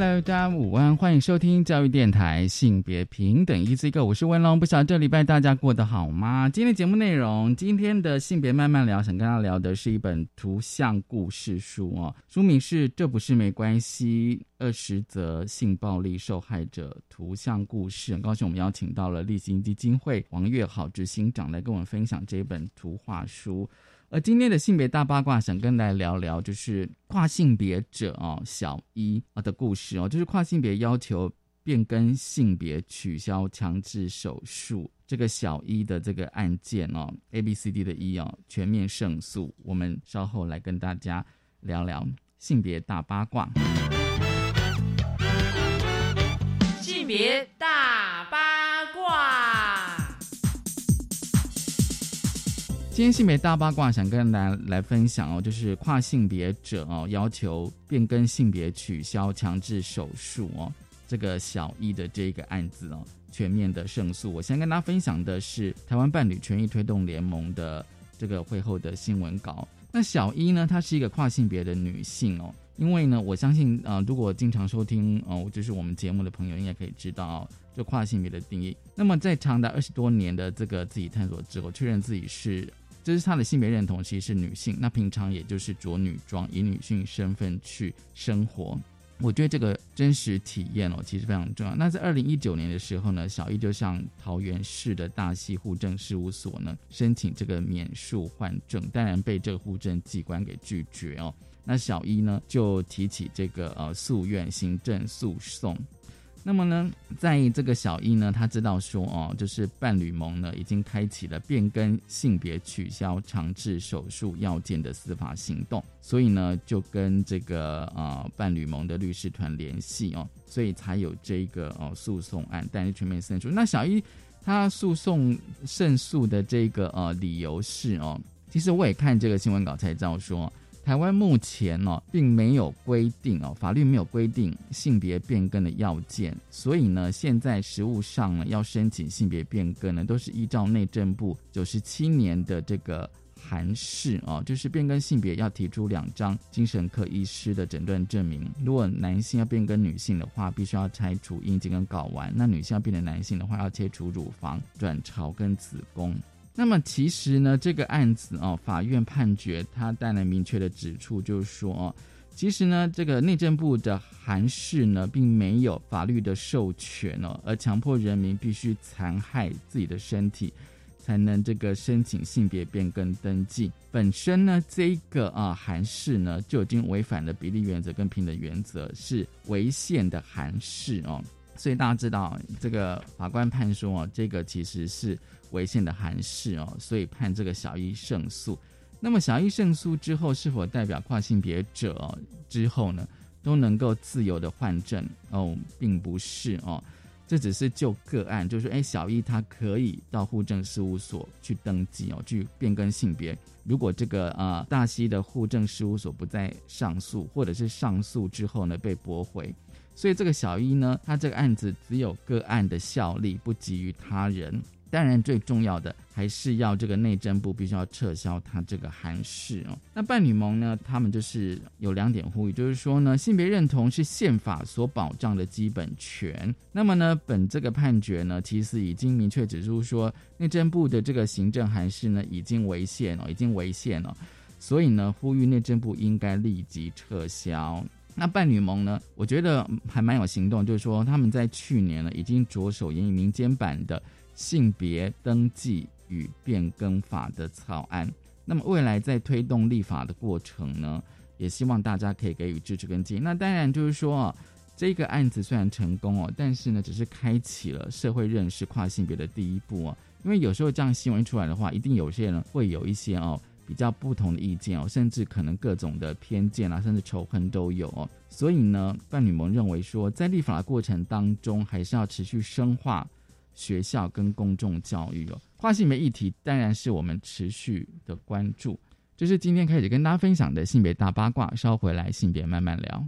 Hello，大家午安，欢迎收听教育电台性别平等 Easy Go，我是文龙。不晓得这礼拜大家过得好吗？今天节目内容，今天的性别慢慢聊，想跟大家聊的是一本图像故事书哦，书名是《这不是没关系：二十则性暴力受害者图像故事》。很高兴我们邀请到了立行基金会王月好执行长来跟我们分享这本图画书。而今天的性别大八卦，想跟大家聊聊，就是跨性别者哦，小一啊的故事哦，就是跨性别要求变更性别、取消强制手术这个小一的这个案件哦，A B C D 的一哦，全面胜诉。我们稍后来跟大家聊聊性别大八卦。性别大今天性别大八卦想跟大家来分享哦，就是跨性别者哦要求变更性别、取消强制手术哦，这个小一的这个案子哦，全面的胜诉。我先跟大家分享的是台湾伴侣权益推动联盟的这个会后的新闻稿。那小一呢，她是一个跨性别的女性哦，因为呢，我相信啊，如果经常收听哦，就是我们节目的朋友，应该可以知道就跨性别的定义。那么在长达二十多年的这个自己探索之后，确认自己是。这是他的性别认同，其实是女性。那平常也就是着女装，以女性身份去生活。我觉得这个真实体验哦，其实非常重要。那在二零一九年的时候呢，小易就向桃园市的大溪户政事务所呢申请这个免诉换证，当然被这个户政机关给拒绝哦。那小一呢就提起这个呃诉愿行政诉讼。那么呢，在这个小一呢，他知道说哦，就是伴侣盟呢已经开启了变更性别、取消强制手术要件的司法行动，所以呢，就跟这个呃伴侣盟的律师团联系哦，所以才有这个哦诉讼案，但是全面胜诉。那小一他诉讼胜诉的这个呃理由是哦，其实我也看这个新闻稿才知道说。台湾目前呢，并没有规定哦，法律没有规定性别变更的要件，所以呢，现在实务上呢，要申请性别变更呢，都是依照内政部九十七年的这个函释哦，就是变更性别要提出两张精神科医师的诊断证明。如果男性要变更女性的话，必须要拆除阴茎跟睾丸；那女性要变成男性的话，要切除乳房、卵巢跟子宫。那么其实呢，这个案子哦，法院判决他带来明确的指出，就是说哦，其实呢，这个内政部的函释呢，并没有法律的授权哦，而强迫人民必须残害自己的身体，才能这个申请性别变更登记。本身呢，这个啊函释呢，就已经违反了比例原则跟平等原则，是违宪的函释哦。所以大家知道，这个法官判说哦，这个其实是违宪的函释哦，所以判这个小一胜诉。那么小一胜诉之后，是否代表跨性别者之后呢都能够自由的换证哦，并不是哦，这只是就个案，就是说，哎，小一他可以到户政事务所去登记哦，去变更性别。如果这个啊大溪的户政事务所不再上诉，或者是上诉之后呢被驳回。所以这个小一呢，他这个案子只有个案的效力，不及于他人。当然，最重要的还是要这个内政部必须要撤销他这个函释哦。那伴侣盟呢，他们就是有两点呼吁，就是说呢，性别认同是宪法所保障的基本权。那么呢，本这个判决呢，其实已经明确指出说，内政部的这个行政函释呢，已经违宪了，已经违宪了。所以呢，呼吁内政部应该立即撤销。那伴侣盟呢？我觉得还蛮有行动，就是说他们在去年呢已经着手研拟民间版的性别登记与变更法的草案。那么未来在推动立法的过程呢，也希望大家可以给予支持跟建议。那当然就是说啊，这个案子虽然成功哦，但是呢，只是开启了社会认识跨性别的第一步啊。因为有时候这样新闻出来的话，一定有些人会有一些哦。比较不同的意见哦，甚至可能各种的偏见啊，甚至仇恨都有哦。所以呢，伴侣盟认为说，在立法的过程当中，还是要持续深化学校跟公众教育哦。跨性别议题当然是我们持续的关注。这是今天开始跟大家分享的性别大八卦，稍回来性别慢慢聊。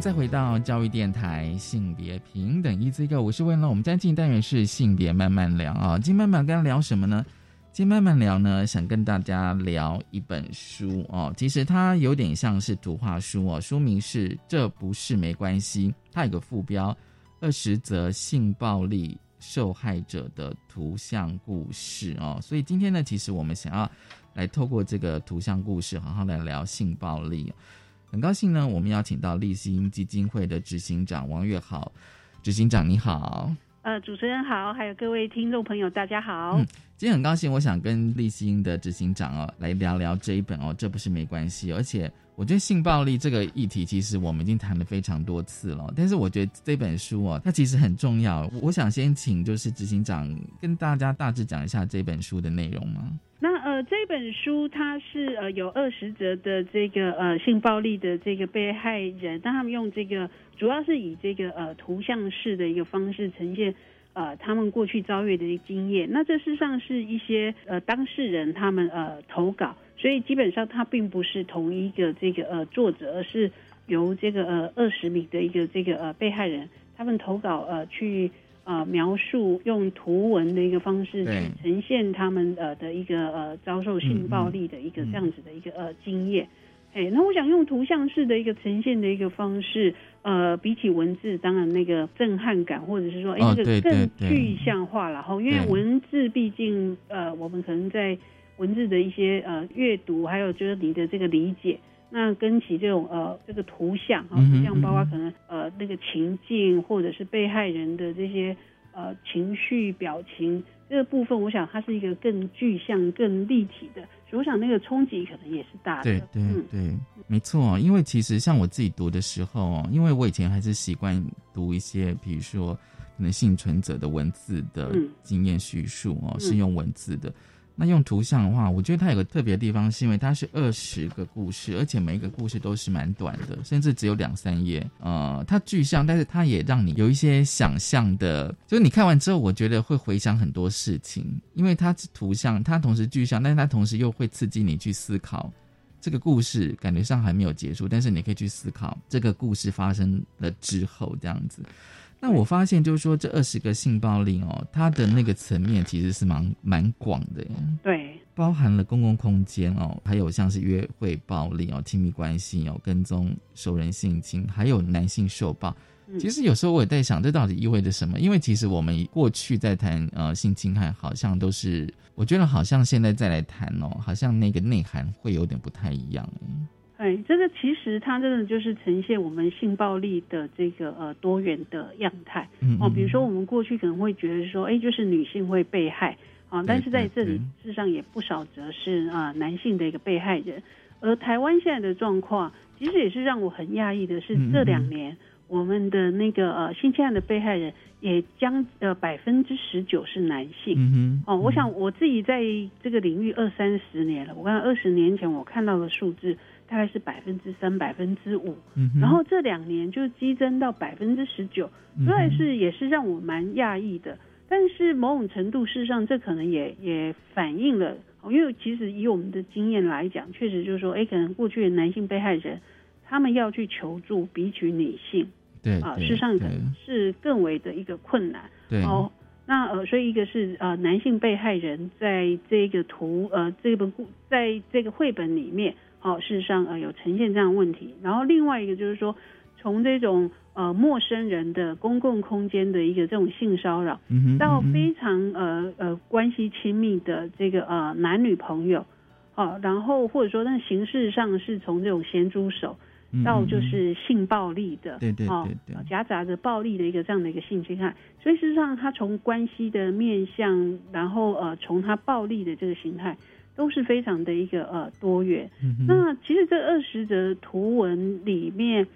再回到教育电台性别平等一 Z 个，我是问了，我们今天进单元是性别慢慢聊啊。今天慢慢跟大家聊什么呢？今天慢慢聊呢，想跟大家聊一本书哦。其实它有点像是图画书哦，书名是《这不是没关系》，它有个副标：二十则性暴力。受害者的图像故事哦，所以今天呢，其实我们想要来透过这个图像故事，好好来聊性暴力。很高兴呢，我们邀请到立新基金会的执行长王月豪，执行长你好。呃，主持人好，还有各位听众朋友，大家好。嗯，今天很高兴，我想跟立新的执行长哦来聊聊这一本哦，这不是没关系，而且。我觉得性暴力这个议题，其实我们已经谈了非常多次了。但是我觉得这本书哦，它其实很重要。我想先请就是执行长跟大家大致讲一下这本书的内容吗？那这本书它是呃有二十则的这个呃性暴力的这个被害人，但他们用这个主要是以这个呃图像式的一个方式呈现呃他们过去遭遇的一经验。那这事实上是一些呃当事人他们呃投稿。所以基本上它并不是同一个这个呃作者，而是由这个呃二十名的一个这个呃被害人，他们投稿呃去呃描述用图文的一个方式去呈现他们呃的一个呃遭受性暴力的一个这样子的一个呃经验。哎，那我想用图像式的一个呈现的一个方式，呃，比起文字，当然那个震撼感或者是说哎这个更具象化然后因为文字毕竟呃我们可能在。文字的一些呃阅读，还有就是你的这个理解，那跟其这种呃这个图像啊，图像包括可能呃那个情境，或者是被害人的这些呃情绪表情这个部分，我想它是一个更具象、更立体的，所以我想那个冲击可能也是大的。对对对，没错。因为其实像我自己读的时候，因为我以前还是习惯读一些，比如说可能幸存者的文字的经验叙述哦，是用文字的。那用图像的话，我觉得它有个特别的地方，是因为它是二十个故事，而且每一个故事都是蛮短的，甚至只有两三页。呃，它具象，但是它也让你有一些想象的，就是你看完之后，我觉得会回想很多事情，因为它是图像，它同时具象，但是它同时又会刺激你去思考这个故事，感觉上还没有结束，但是你可以去思考这个故事发生了之后这样子。那我发现，就是说这二十个性暴力哦，它的那个层面其实是蛮蛮广的，对，包含了公共空间哦，还有像是约会暴力哦、亲密关系哦、跟踪、熟人性侵，还有男性受暴。其实有时候我也在想，这到底意味着什么？因为其实我们过去在谈呃性侵害，好像都是我觉得好像现在再来谈哦，好像那个内涵会有点不太一样。哎，这个其实它真的就是呈现我们性暴力的这个呃多元的样态哦。比如说，我们过去可能会觉得说，哎，就是女性会被害啊，但是在这里事实上也不少则是啊男性的一个被害人。而台湾现在的状况，其实也是让我很讶异的是，这两年我们的那个呃性侵案的被害人也将呃百分之十九是男性。嗯哦，我想我自己在这个领域二三十年了，我看二十年前我看到的数字。大概是百分之三、百分之五，然后这两年就激增到百分之十九，所以是也是让我蛮讶异的。但是某种程度，事实上这可能也也反映了因为其实以我们的经验来讲，确实就是说，哎，可能过去的男性被害人他们要去求助，比起女性，对啊，事实上可能是更为的一个困难。对哦，那呃，所以一个是呃，男性被害人在这个图呃这本故在这个绘本里面，哦，事实上呃有呈现这样的问题。然后另外一个就是说，从这种呃陌生人的公共空间的一个这种性骚扰，到非常呃呃关系亲密的这个呃男女朋友，哦，然后或者说那形式上是从这种咸猪手。到就是性暴力的，对对对对，夹杂着暴力的一个这样的一个性侵害，所以事实上，他从关系的面向，然后呃，从他暴力的这个形态，都是非常的一个呃多元。那其实这二十则图文里面，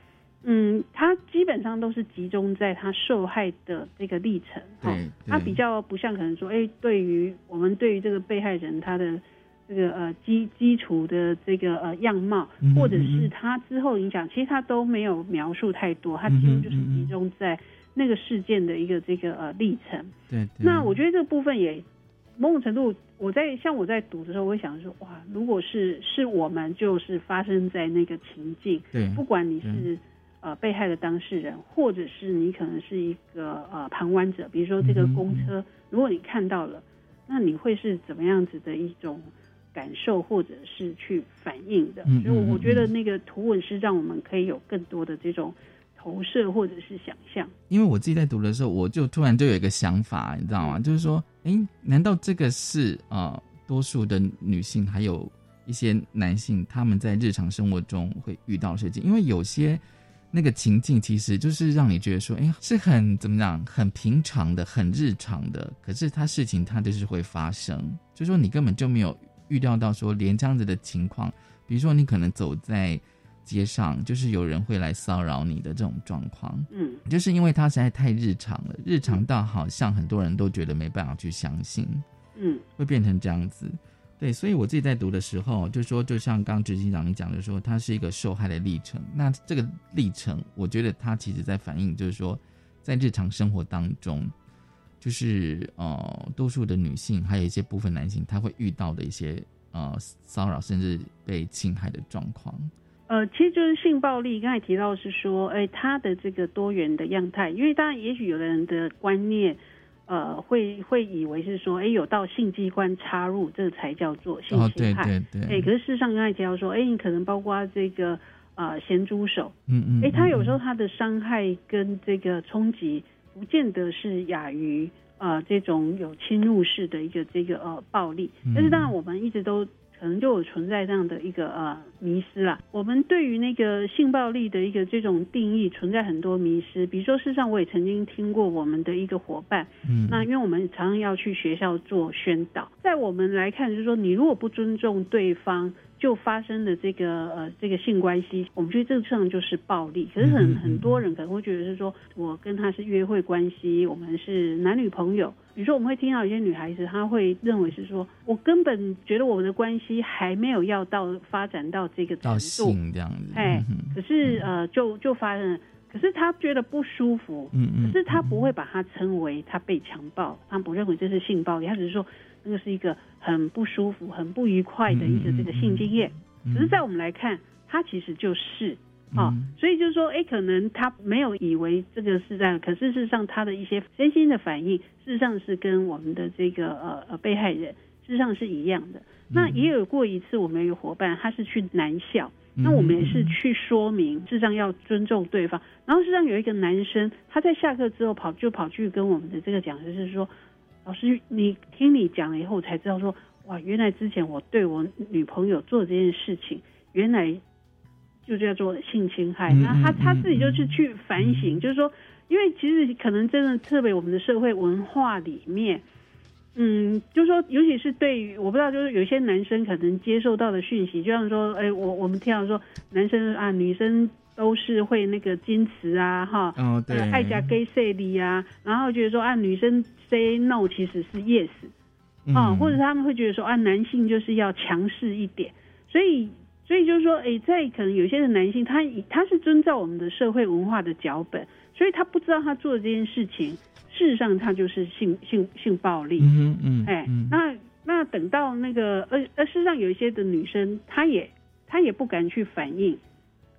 嗯，它基本上都是集中在他受害的这个历程，哈，它比较不像可能说，哎，对于我们对于这个被害人他的。这个呃基基础的这个呃样貌，或者是他之后影响，其实他都没有描述太多，他几乎就是集中在那个事件的一个这个呃历程。对，那我觉得这个部分也某种程度，我在像我在读的时候，我会想说，哇，如果是是我们就是发生在那个情境，对，不管你是呃被害的当事人，或者是你可能是一个呃旁观者，比如说这个公车，如果你看到了，那你会是怎么样子的一种？感受或者是去反应的，所以我觉得那个图文是让我们可以有更多的这种投射或者是想象。因为我自己在读的时候，我就突然就有一个想法，你知道吗？就是说，哎，难道这个是呃，多数的女性还有一些男性他们在日常生活中会遇到的事情？因为有些那个情境其实就是让你觉得说，哎，是很怎么讲，很平常的、很日常的，可是它事情它就是会发生，就说你根本就没有。预料到说连这样子的情况，比如说你可能走在街上，就是有人会来骚扰你的这种状况，嗯，就是因为它实在太日常了，日常到好像很多人都觉得没办法去相信，嗯，会变成这样子，对，所以我自己在读的时候，就说就像刚执行长你讲的说，它是一个受害的历程，那这个历程，我觉得它其实在反映，就是说在日常生活当中。就是呃，多数的女性，还有一些部分男性，他会遇到的一些呃骚扰，甚至被侵害的状况。呃，其实就是性暴力。刚才提到是说，哎，他的这个多元的样态，因为当然，也许有的人的观念，呃，会会以为是说，哎，有到性机关插入，这才叫做性侵害。对对对。哎，可是事实上，刚才提到说，哎，你可能包括这个呃咸猪手，嗯嗯，哎，他有时候他的伤害跟这个冲击。不见得是亚于呃这种有侵入式的一个这个呃暴力，但是当然我们一直都可能就有存在这样的一个呃迷失啦。我们对于那个性暴力的一个这种定义存在很多迷失，比如说事实上我也曾经听过我们的一个伙伴，嗯，那因为我们常常要去学校做宣导，在我们来看就是说你如果不尊重对方。就发生的这个呃这个性关系，我们觉得这上就是暴力。可是很很多人可能会觉得是说，我跟他是约会关系，我们是男女朋友。比如说，我们会听到有些女孩子，她会认为是说，我根本觉得我们的关系还没有要到发展到这个程度这样子。哎，可是呃，就就发生了，可是她觉得不舒服，嗯嗯，可是她不会把它称为她被强暴，她不认为这是性暴力，她只是说。那个是一个很不舒服、很不愉快的一个这个性经验，只是在我们来看，它其实就是啊，所以就是说，哎，可能他没有以为这个是这样，可是事实上他的一些身心的反应，事实上是跟我们的这个呃呃被害人事实上是一样的。那也有过一次，我们有伙伴他是去男校，那我们也是去说明，事实上要尊重对方。然后事实上有一个男生，他在下课之后跑就跑去跟我们的这个讲师是说。老师，你听你讲了以后，我才知道说，哇，原来之前我对我女朋友做这件事情，原来就叫做性侵害。那他他自己就是去反省，就是说，因为其实可能真的特别我们的社会文化里面，嗯，就是说，尤其是对于我不知道，就是有些男生可能接受到的讯息，就像说，哎，我我们听到说，男生啊，女生。都是会那个矜持啊，哈，哦对，爱加 gay say 的啊，然后觉得说啊，女生 say no 其实是 yes，啊，或者他们会觉得说啊，男性就是要强势一点，所以所以就是说，哎，在可能有些的男性，他他是遵照我们的社会文化的脚本，所以他不知道他做的这件事情，事实上他就是性性性暴力，嗯嗯，哎，那那等到那个呃呃，事实上有一些的女生，她也她也不敢去反映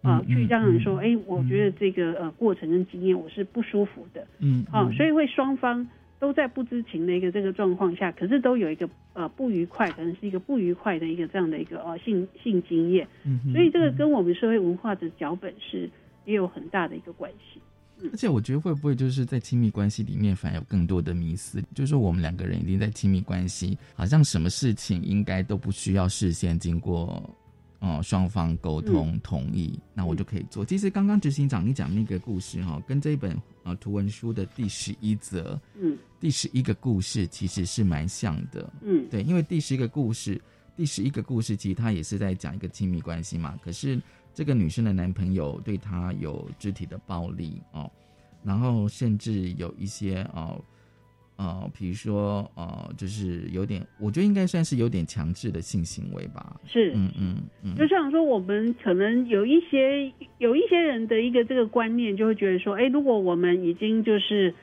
啊、嗯去让人说，嗯哎、我觉得这个呃过程跟经验我是不舒服的，嗯，啊，所以以会双方都在不知情的一个这个状况下，可是都有一个呃不愉快，可能是一个不愉快的一个这样的一个呃性性经验，嗯所以这个跟我们社会文化的脚本是也有很大的一个关系。而且我觉得会不会就是在亲密关系里面反而有更多的迷思，就是说我们两个人一定在亲密关系，好像什么事情应该都不需要事先经过。哦，双方沟通同意，那我就可以做。其实刚刚执行长你讲那个故事哈、跟这一本呃图文书的第十一则、嗯第十一个故事其实是蛮像的。嗯对，因为第十一个故事，第十一个故事其实它也是在讲一个亲密关系嘛。可是这个女生的男朋友对她有肢体的暴力哦，然后甚至有一些哦呃，比如说呃，就是有点，我觉得应该算是有点强制的性行为吧。是，嗯嗯嗯，就像说，我们可能有一些有一些人的一个这个观念，就会觉得说，哎，如果我们已经就是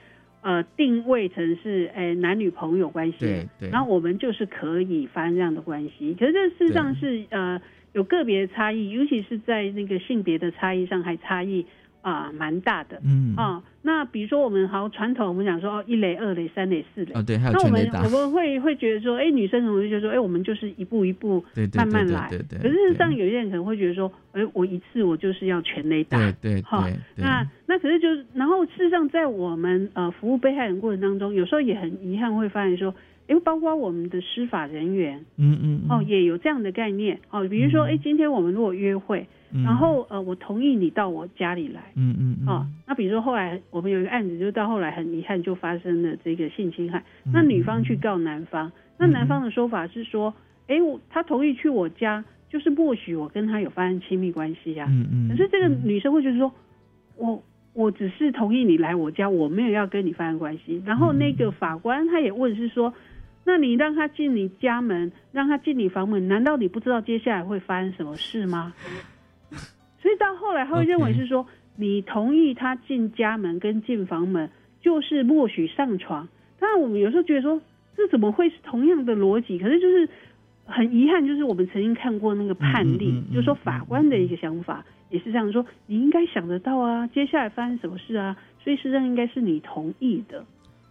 呃定位成是哎男女朋友关系，对对然后我们就是可以发生这样的关系。可是这事实上是呃有个别的差异，尤其是在那个性别的差异上，还差异啊蛮、大的。嗯啊、那比如说我们好传统，我们讲说哦一垒、二垒、三垒、四垒。哦对，还有那我全垒打们我，们会会觉得说，哎，女生可能会觉得说，哎，我们就是一步一步对对对对慢慢来。对对。可是事实上，有些人可能会觉得说，哎，我一次我就是要全垒打。对对哈对对，那那可是就是，然后事实上，在我们呃服务被害人过程当中，有时候也很遗憾会发现说，哎，包括我们的司法人员嗯嗯嗯。哦，也有这样的概念。哦，比如说，哎，今天我们如果约会，嗯。然后呃，我同意你到我家里来。嗯嗯嗯。哦，那比如说后来我们有一个案子，就到后来很遗憾就发生了这个性侵害，嗯那女方去告男方，那男方的说法是说，哎，我他同意去我家，就是默许我跟他有发生亲密关系呀、嗯嗯，可是这个女生会觉得说，我我只是同意你来我家，我没有要跟你发生关系。然后那个法官他也问是说，那你让他进你家门，让他进你房门，难道你不知道接下来会发生什么事吗？所以到后来他会认为是说你同意他进家门跟进房门，就是默许上床。当然，我们有时候觉得说，这怎么会是同样的逻辑？可是就是很遗憾，就是我们曾经看过那个判例，嗯嗯嗯嗯就是说法官的一个想法也是这样说，你应该想得到啊，接下来发生什么事啊，所以实际上应该是你同意的。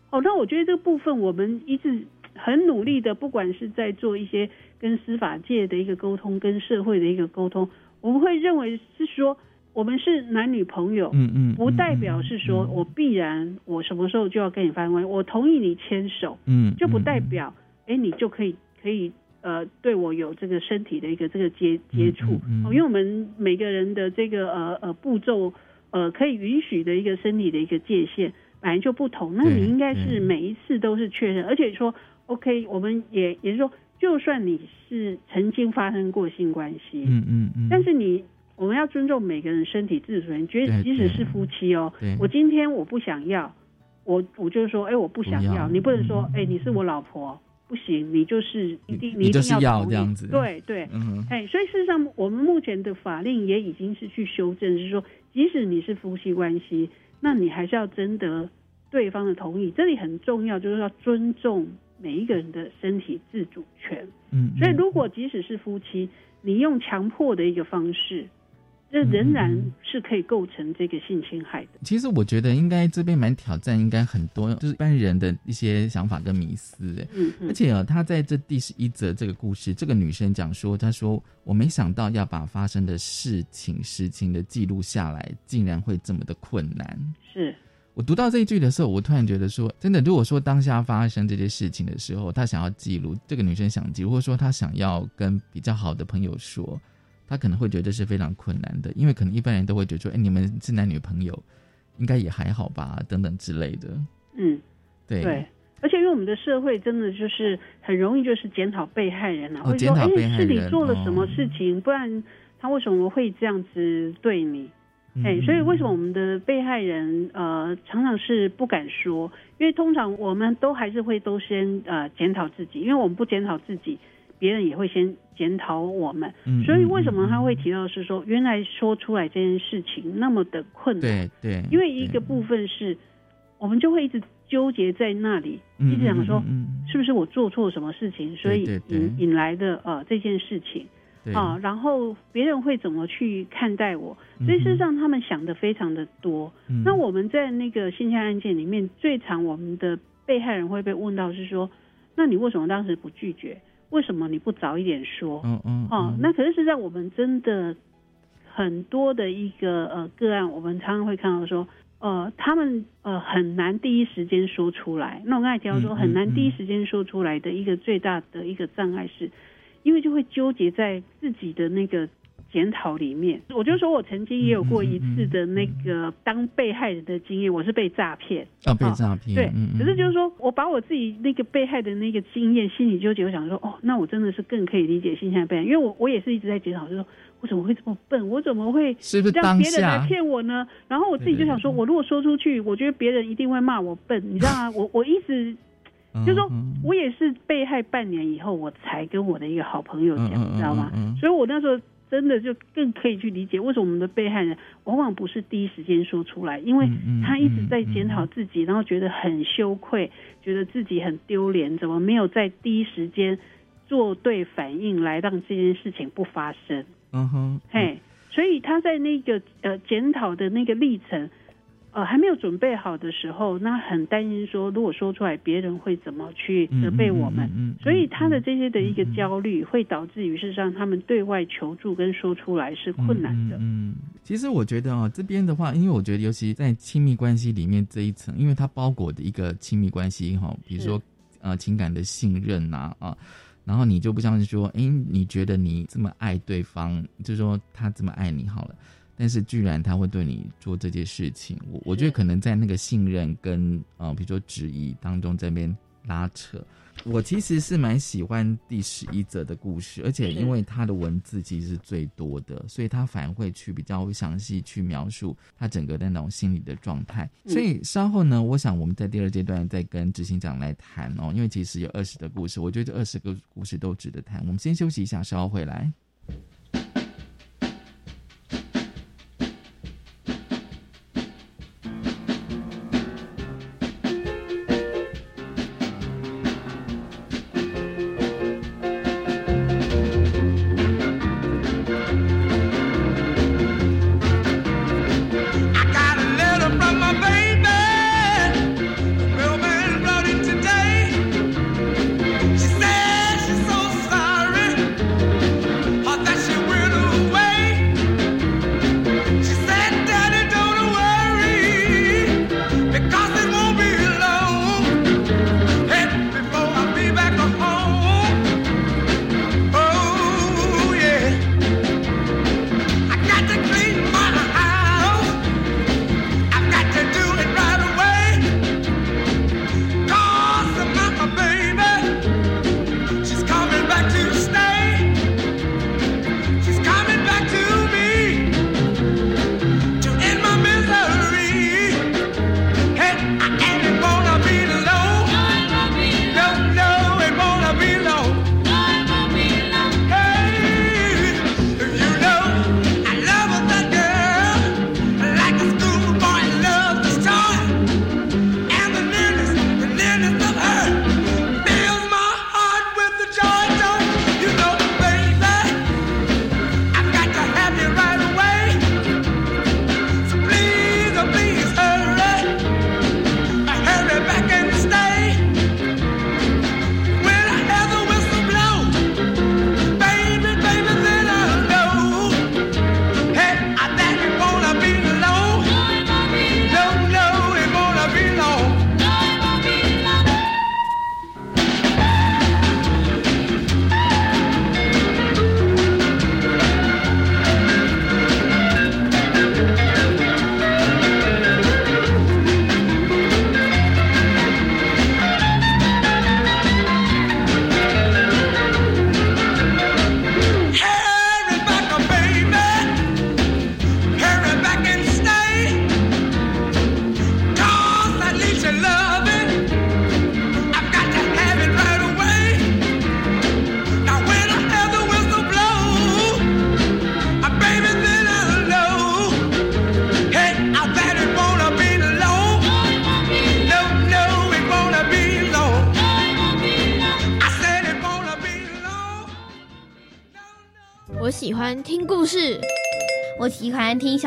哦，那我觉得这个部分我们一直很努力的，不管是在做一些跟司法界的一个沟通，跟社会的一个沟通，我们会认为是说，我们是男女朋友，嗯嗯，不代表是说我必然我什么时候就要跟你发生关系，我同意你牵手，嗯就不代表哎你就可以可以呃对我有这个身体的一个这个接接触，嗯嗯哦，因为我们每个人的这个呃呃步骤呃可以允许的一个身体的一个界限本来就不同，那你应该是每一次都是确认，而且说 OK，我们也也是说，就算你是曾经发生过性关系，嗯嗯嗯，但是你我们要尊重每个人身体自主权，觉得即使是夫妻哦，我今天我不想要，我我就说，哎，我不想要，你不能说，嗯哎，你是我老婆，不行，你就是一定你一定就是要同意这样子对对，嗯哎，所以事实上，我们目前的法令也已经是去修正，是说，即使你是夫妻关系，那你还是要征得对方的同意。这里很重要，就是要尊重每一个人的身体自主权。嗯，所以，如果即使是夫妻，你用强迫的一个方式，这仍然是可以构成这个性侵害的。其实我觉得应该这边蛮挑战，应该很多就是一般人的一些想法跟迷思。哎嗯嗯而且啊，他在这第十一则这个故事，这个女生讲说，她说我没想到要把发生的事情实情的记录下来，竟然会这么的困难。是我读到这一句的时候，我突然觉得说，真的，如果说当下发生这些事情的时候，他想要记录，这个女生想记录，或者说她想要跟比较好的朋友说，她可能会觉得是非常困难的，因为可能一般人都会觉得说，哎，你们是男女朋友，应该也还好吧，等等之类的。嗯，对对。而且，因为我们的社会真的就是很容易就是检讨被害人啊，哦会说，哎是你做了什么哦事情，不然他为什么会这样子对你？嗯哎、所以为什么我们的被害人呃常常是不敢说？因为通常我们都还是会都先呃检讨自己，因为我们不检讨自己，别人也会先检讨我们。嗯所以为什么他会提到是说，原来说出来这件事情那么的困难？对对，因为一个部分是，我们就会一直纠结在那里，嗯一直想说嗯，是不是我做错什么事情，所以引引来的呃这件事情对啊，然后别人会怎么去看待我？嗯所以事实上他们想的非常的多。嗯那我们在那个性侵案件里面，最常我们的被害人会被问到是说，那你为什么当时不拒绝？为什么你不早一点说？嗯嗯哦，那可是实际上我们真的很多的一个呃个案，我们常常会看到说，呃，他们呃很难第一时间说出来。那我刚才提到说，很难第一时间说出来的一个最大的一个障碍是，因为就会纠结在自己的那个。检讨里面，我就说我曾经也有过一次的那个当被害人的经验，我是被诈骗，啊被诈骗，对可是就是说我把我自己那个被害的那个经验，心里纠结，我想说，哦，那我真的是更可以理解性侵被害，因为我我也是一直在检讨，就是说我怎么会这么笨，我怎么会是不是让别人来骗我呢？然后我自己就想说，我如果说出去，我觉得别人一定会骂我笨，你知道吗？我 我一直就是说嗯我也是被害半年以后，我才跟我的一个好朋友讲，你知道吗？所以我那时候真的就更可以去理解为什么我们的被害人往往不是第一时间说出来，因为他一直在检讨自己，然后觉得很羞愧，觉得自己很丢脸，怎么没有在第一时间做对反应来让这件事情不发生？嗯哼，嘿，所以他在那个呃检讨的那个历程，呃还没有准备好的时候，那很担心说，如果说出来，别人会怎么去责备我们？嗯嗯嗯嗯所以他的这些的一个焦虑，会导致于事实上他们对外求助跟说出来是困难的。嗯嗯，其实我觉得哦，这边的话，因为我觉得尤其在亲密关系里面这一层，因为它包裹的一个亲密关系哈，比如说呃情感的信任呐啊。然后你就不像是说，诶，你觉得你这么爱对方，就说他这么爱你好了，但是居然他会对你做这件事情，我我觉得可能在那个信任跟呃，比如说质疑当中这边拉扯。我其实是蛮喜欢第十一则的故事，而且因为他的文字其实是最多的，所以他反而会去比较详细去描述他整个的那种心理的状态。所以稍后呢，我想我们在第二阶段再跟执行长来谈哦，因为其实有二十个故事，我觉得这二十个故事都值得谈。我们先休息一下，稍后回来。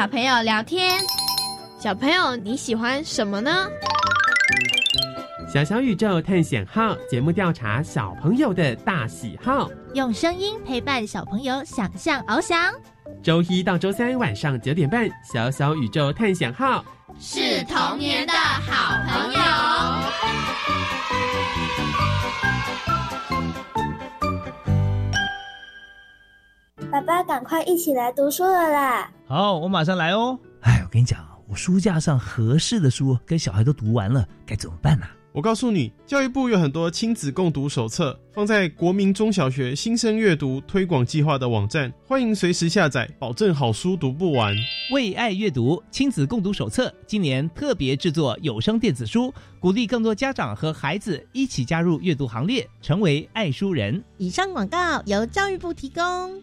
小朋友聊天。小朋友，你喜欢什么呢？小小宇宙探险号节目调查小朋友的大喜好，用声音陪伴小朋友想象翱翔。周一到周三晚上九点半，小小宇宙探险号是童年的好朋友。爸爸，赶快一起来读书了啦！好，我马上来哦。哎，我跟你讲。我书架上合适的书跟小孩都读完了，该怎么办呢？我告诉你，教育部有很多亲子共读手册，放在国民中小学新生阅读推广计划的网站，欢迎随时下载，保证好书读不完。为爱阅读亲子共读手册，今年特别制作有声电子书，鼓励更多家长和孩子一起加入阅读行列，成为爱书人。以上广告由教育部提供。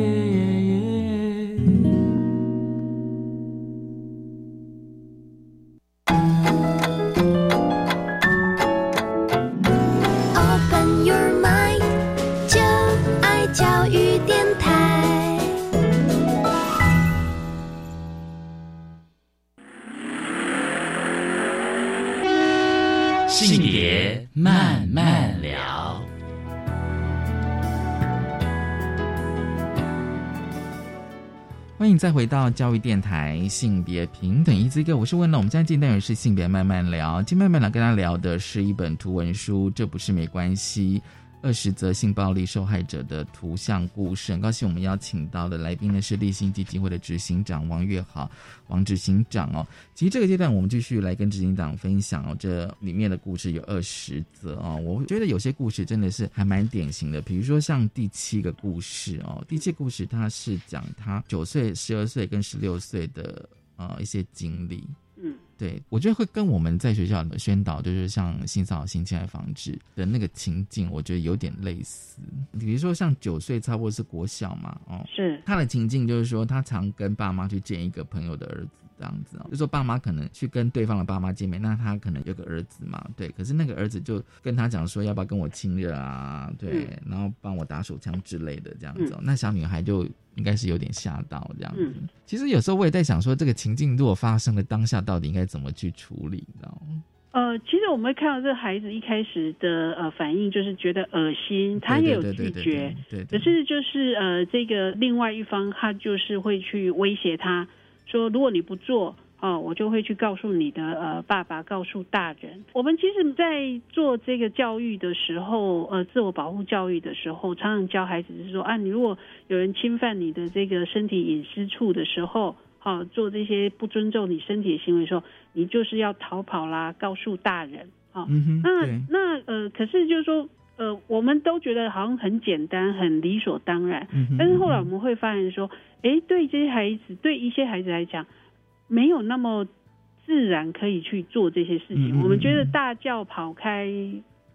慢慢聊，欢迎再回到教育电台性别平等一字个，我是问了。我们现在进单元是性别慢慢聊，今天慢慢聊跟大家聊的是一本图文书，这不是没关系。二十则性暴力受害者的图像故事，很高兴我们邀请到的来宾呢是立新基金会的执行长王月豪，王执行长哦。其实这个阶段我们继续来跟执行长分享哦，这里面的故事有二十则哦。我觉得有些故事真的是还蛮典型的，比如说像第七个故事哦，第七故事它是讲他九岁、十二岁跟十六岁的呃一些经历。对，我觉得会跟我们在学校的宣导，就是像性骚扰、性侵害防治的那个情境，我觉得有点类似。比如说像九岁，差不多是国小嘛，哦，是他的情境，就是说他常跟爸妈去见一个朋友的儿子。这样子哦，就说爸妈可能去跟对方的爸妈见面，那他可能有个儿子嘛，对，可是那个儿子就跟他讲说要不要跟我亲热啊，对，然后帮我打手枪之类的这样子，那小女孩就应该是有点吓到这样子。其实有时候我也在想说，这个情境如果发生了当下，到底应该怎么去处理，你知道吗？呃，其实我们会看到这个孩子一开始的呃反应就是觉得恶心，他也有拒绝，对，可是就是呃这个另外一方他就是会去威胁他。说如果你不做哦，我就会去告诉你的呃爸爸，告诉大人。我们其实，在做这个教育的时候，呃，自我保护教育的时候，常常教孩子是说啊，你如果有人侵犯你的这个身体隐私处的时候，好做这些不尊重你身体的行为的时候，你就是要逃跑啦，告诉大人啊。那那呃，可是就是说呃，我们都觉得好像很简单，很理所当然。但是后来我们会发现说。哎，对这些孩子，对一些孩子来讲，没有那么自然可以去做这些事情。我们觉得大叫跑开，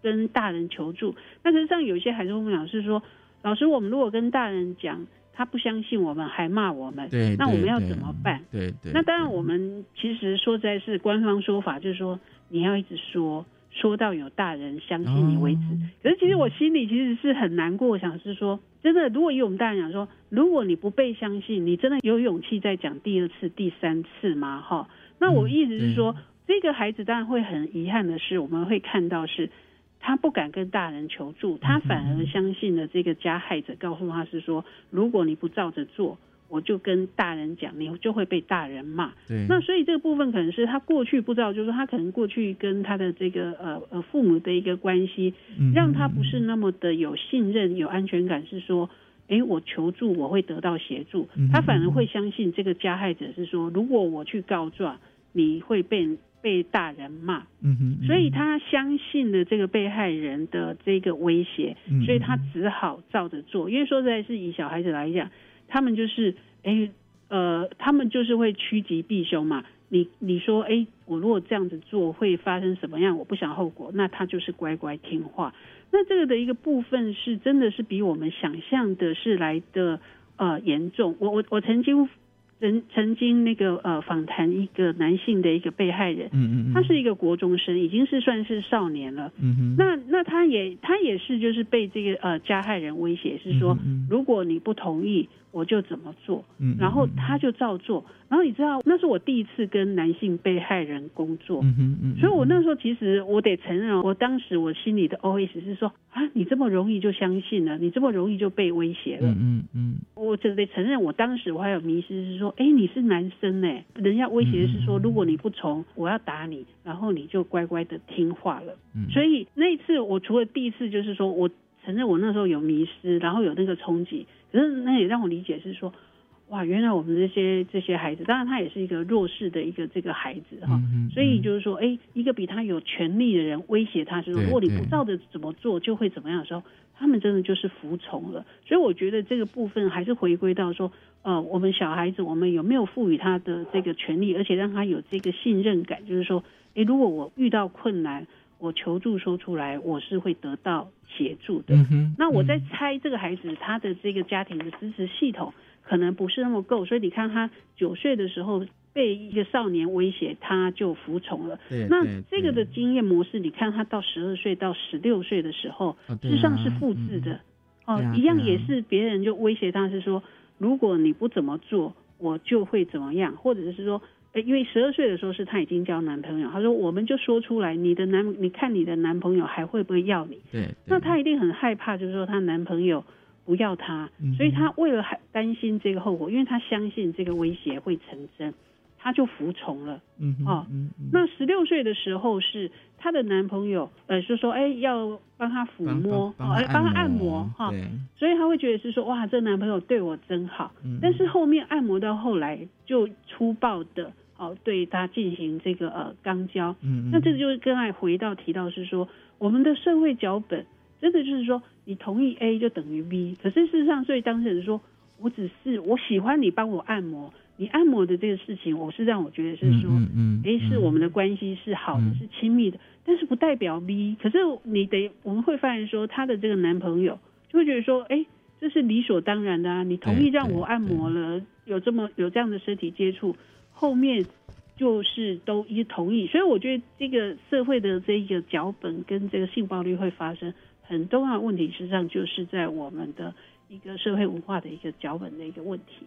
跟大人求助。那实际上有些孩子跟我们讲是说，老师，我们如果跟大人讲，他不相信我们，还骂我们，对那我们要怎么办？对对。那当然，我们其实说在是官方说法，就是说你要一直说。说到有大人相信你为止，可是其实我心里其实是很难过，想是说，真的，如果以我们大人讲说，如果你不被相信，你真的有勇气再讲第二次、第三次吗？哈，那我意思是说，这个孩子当然会很遗憾的是，我们会看到是，他不敢跟大人求助，他反而相信了这个加害者告诉他是说，如果你不照着做。我就跟大人讲，你就会被大人骂。对，那所以这个部分可能是他过去不知道，就是说他可能过去跟他的这个呃呃父母的一个关系，让他不是那么的有信任、有安全感，是说，诶，我求助我会得到协助，他反而会相信这个加害者是说，如果我去告状，你会被被大人骂。嗯哼，所以他相信了这个被害人的这个威胁，所以他只好照着做。因为说实在，是以小孩子来讲。他们就是，哎，呃，他们就是会趋吉避凶嘛。你你说，哎，我如果这样子做会发生什么样？我不想后果，那他就是乖乖听话。那这个的一个部分是真的是比我们想象的是来的呃严重。我我我曾经曾曾经那个呃访谈一个男性的一个被害人，嗯嗯，他是一个国中生，已经是算是少年了，嗯哼，那那他也他也是就是被这个呃加害人威胁，是说如果你不同意。我就怎么做，然后他就照做。然后你知道，那是我第一次跟男性被害人工作，嗯嗯所以我那时候其实我得承认，我当时我心里的 OS 是说啊，你这么容易就相信了，你这么容易就被威胁了。嗯嗯，我只得承认，我当时我还有迷失是说，哎，你是男生呢，人家威胁是说，如果你不从，我要打你，然后你就乖乖的听话了。所以那一次，我除了第一次就是说我承认我那时候有迷失，然后有那个冲击。可是那也让我理解是说，哇，原来我们这些这些孩子，当然他也是一个弱势的一个这个孩子哈，所以就是说，哎，一个比他有权利的人威胁他，是说如果你不照着怎么做就会怎么样的时候，他们真的就是服从了。所以我觉得这个部分还是回归到说，呃，我们小孩子我们有没有赋予他的这个权利，而且让他有这个信任感，就是说，哎，如果我遇到困难。我求助说出来，我是会得到协助的。那我在猜这个孩子他的这个家庭的支持系统可能不是那么够，所以你看他九岁的时候被一个少年威胁，他就服从了。那这个的经验模式，你看他到十二岁到十六岁的时候，事实上是复制的。哦，一样也是别人就威胁他是说，如果你不怎么做，我就会怎么样，或者是说。因为十二岁的时候是她已经交男朋友，她说我们就说出来，你的男，你看你的男朋友还会不会要你？对，那她一定很害怕，就是说她男朋友不要她，所以她为了还担心这个后果，因为她相信这个威胁会成真，她就服从了。嗯，哦，那十六岁的时候是她的男朋友，呃，就说哎要帮她抚摸，哎帮她按摩哈，所以她会觉得是说哇这男朋友对我真好，但是后面按摩到后来就粗暴的。哦，对他进行这个呃肛交，嗯，那这个就是刚才回到提到是说，我们的社会脚本真的就是说，你同意 A 就等于 B，可是事实上，所以当事人说，我只是我喜欢你帮我按摩，你按摩的这个事情，我是让我觉得是说，嗯哎，是我们的关系是好的，是亲密的，但是不代表 B，可是你得我们会发现说，她的这个男朋友就会觉得说，哎，这是理所当然的啊，你同意让我按摩了，有这么有这样的身体接触。后面就是都一同意，所以我觉得这个社会的这个脚本跟这个性暴力会发生很重要的问题，实际上就是在我们的一个社会文化的一个脚本的一个问题。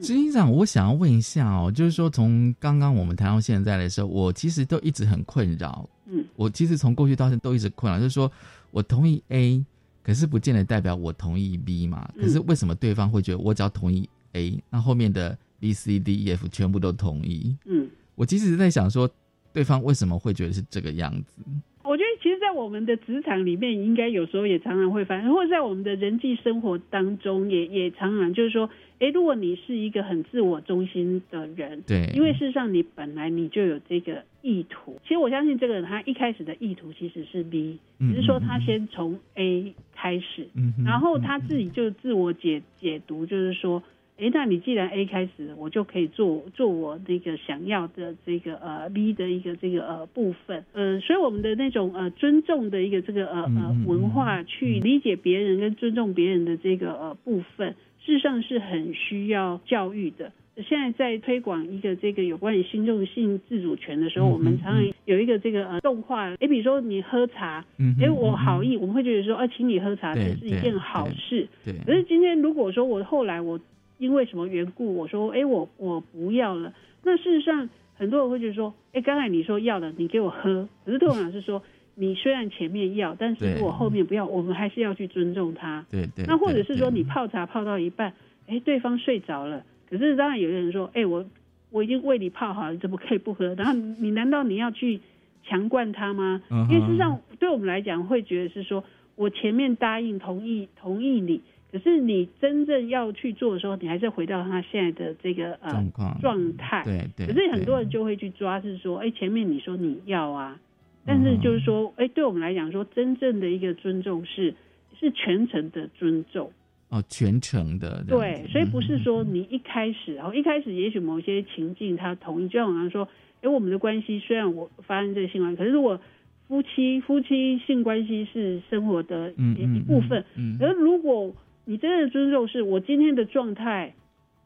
执行长，我想要问一下哦，就是说从刚刚我们谈到现在的时候，我其实都一直很困扰。嗯，我其实从过去到现在都一直困扰，就是说我同意 A，可是不见得代表我同意 B 嘛。可是为什么对方会觉得我只要同意 A，那后面的？B、C、D、E、F 全部都同意。嗯，我其实在想说，对方为什么会觉得是这个样子？我觉得，其实，在我们的职场里面，应该有时候也常常会发生，或者在我们的人际生活当中，也也常常就是说，哎，如果你是一个很自我中心的人，对，因为事实上你本来你就有这个意图。其实我相信这个人他一开始的意图其实是 B，只是说他先从 A 开始，然后他自己就自我解解读，就是说。哎，那你既然 A 开始，我就可以做做我那个想要的这个呃 B 的一个这个呃部分，呃，所以我们的那种呃尊重的一个这个呃呃文化，去理解别人跟尊重别人的这个呃部分，事实上是很需要教育的。现在在推广一个这个有关于心动性自主权的时候，我们常常有一个这个呃动画，哎，比如说你喝茶，哎，我好意，我们会觉得说，啊，请你喝茶，这是一件好事。对。可是今天如果说我后来我。因为什么缘故？我说，哎，我我不要了。那事实上，很多人会觉得说，哎，刚才你说要了，你给我喝。可是对我讲是说，你虽然前面要，但是如果后面不要，我们还是要去尊重他。对对。那或者是说，你泡茶泡到一半，哎，对方睡着了，可是当然有些人说，哎，我我已经为你泡好了，怎么可以不喝？然后你难道你要去强灌他吗？因为事实上，对我们来讲，会觉得是说我前面答应同意同意你。可是你真正要去做的时候，你还是回到他现在的这个呃状况状态。对对。可是很多人就会去抓，是说，哎，前面你说你要啊，但是就是说，哎，对我们来讲说，真正的一个尊重是是全程的尊重。哦，全程的。对，所以不是说你一开始，然后一开始也许某些情境他同意，就像我刚说，哎，我们的关系虽然我发生这个新闻，可是如果夫妻夫妻性关系是生活的一部分，而如果你真正的尊重是我今天的状态，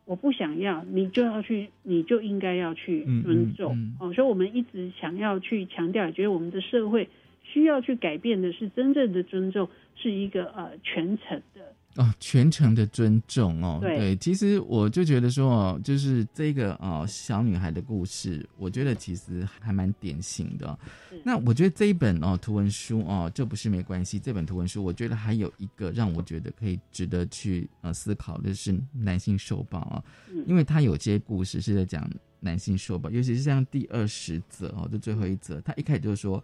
我不想要，你就要去，你就应该要去尊重哦。所以，我们一直想要去强调，觉得我们的社会需要去改变的是真正的尊重，是一个呃全程的。哦，全程的尊重哦，对，其实我就觉得说哦，就是这个哦小女孩的故事，我觉得其实还蛮典型的。那我觉得这一本哦图文书哦，这不是没关系。这本图文书，我觉得还有一个让我觉得可以值得去呃思考的是男性受暴啊，因为他有些故事是在讲男性受暴，尤其是像第二十则哦，就最后一则，他一开始就说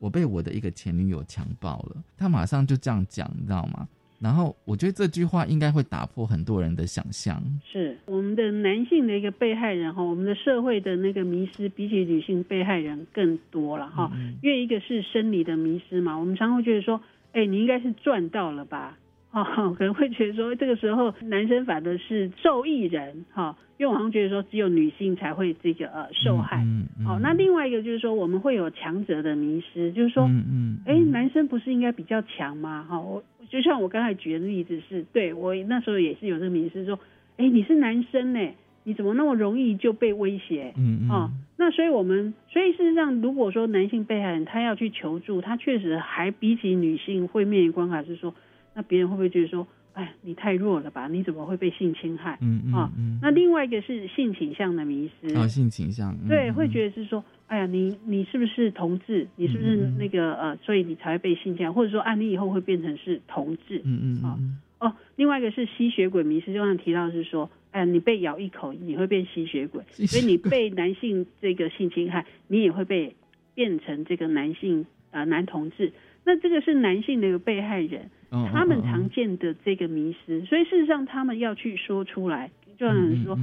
我被我的一个前女友强暴了，他马上就这样讲，你知道吗？然后我觉得这句话应该会打破很多人的想象。是我们的男性的一个被害人哈，我们的社会的那个迷失比起女性被害人更多了哈。因为一个是生理的迷失嘛，我们常会觉得说，哎，你应该是赚到了吧？哦，可能会觉得说，这个时候男生反而是受益人哈，因为我好像觉得说，只有女性才会这个呃受害。好，那另外一个就是说，我们会有强者的迷失，就是说，嗯嗯，哎，男生不是应该比较强吗？哈，我。就像我刚才举的例子是，对我那时候也是有这个迷失，说，哎，你是男生呢，你怎么那么容易就被威胁？嗯嗯。啊，那所以我们，所以事实上，如果说男性被害人他要去求助，他确实还比起女性会面临关卡是说，那别人会不会觉得说，哎，你太弱了吧？你怎么会被性侵害？嗯嗯。啊，那另外一个是性倾向的迷失。啊，性倾向。对，会觉得是说。哎呀，你你是不是同志？你是不是那个呃，所以你才会被性侵，或者说啊，你以后会变成是同志？嗯嗯啊哦，另外一个是吸血鬼迷失，就像提到是说，哎呀，你被咬一口，你会变吸血鬼，所以你被男性这个性侵害，你也会被变成这个男性啊男同志。那这个是男性的一个被害人，他们常见的这个迷失，所以事实上他们要去说出来。就像说，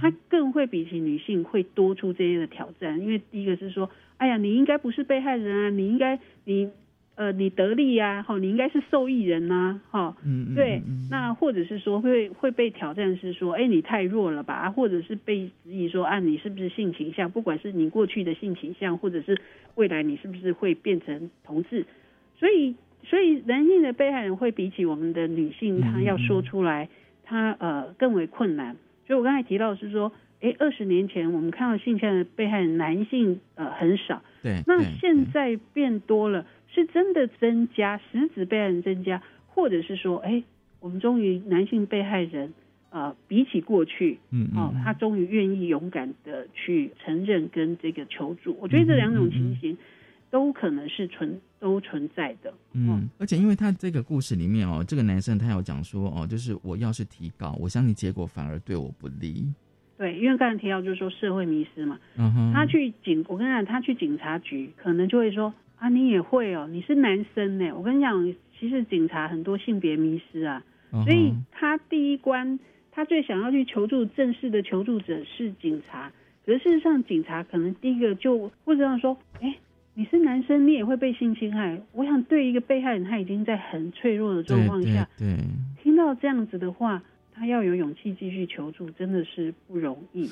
他更会比起女性会多出这些的挑战，因为第一个是说，哎呀，你应该不是被害人啊，你应该你呃你得利呀，哈，你应该是受益人呐，哈，嗯，对，那或者是说会会被挑战是说，哎，你太弱了吧，或者是被质疑说，啊，你是不是性倾向，不管是你过去的性倾向，或者是未来你是不是会变成同志，所以所以男性的被害人会比起我们的女性，他要说出来。他呃更为困难，所以我刚才提到是说，哎，二十年前我们看到性侵的被害人男性呃很少，对，那现在变多了，是真的增加，实质被害人增加，或者是说，哎，我们终于男性被害人呃比起过去，嗯哦，他终于愿意勇敢的去承认跟这个求助，我觉得这两种情形。都可能是存都存在的，嗯，而且因为他这个故事里面哦，这个男生他有讲说哦，就是我要是提高，我相信结果反而对我不利。对，因为刚才提到就是说社会迷失嘛，嗯哼，他去警，我跟你讲，他去警察局可能就会说啊，你也会哦，你是男生呢，我跟你讲，其实警察很多性别迷失啊，所以他第一关他最想要去求助正式的求助者是警察，可是事实上警察可能第一个就或者说，哎。你是男生，你也会被性侵害。我想，对一个被害人，他已经在很脆弱的状况下，对听到这样子的话，他要有勇气继续求助，真的是不容易。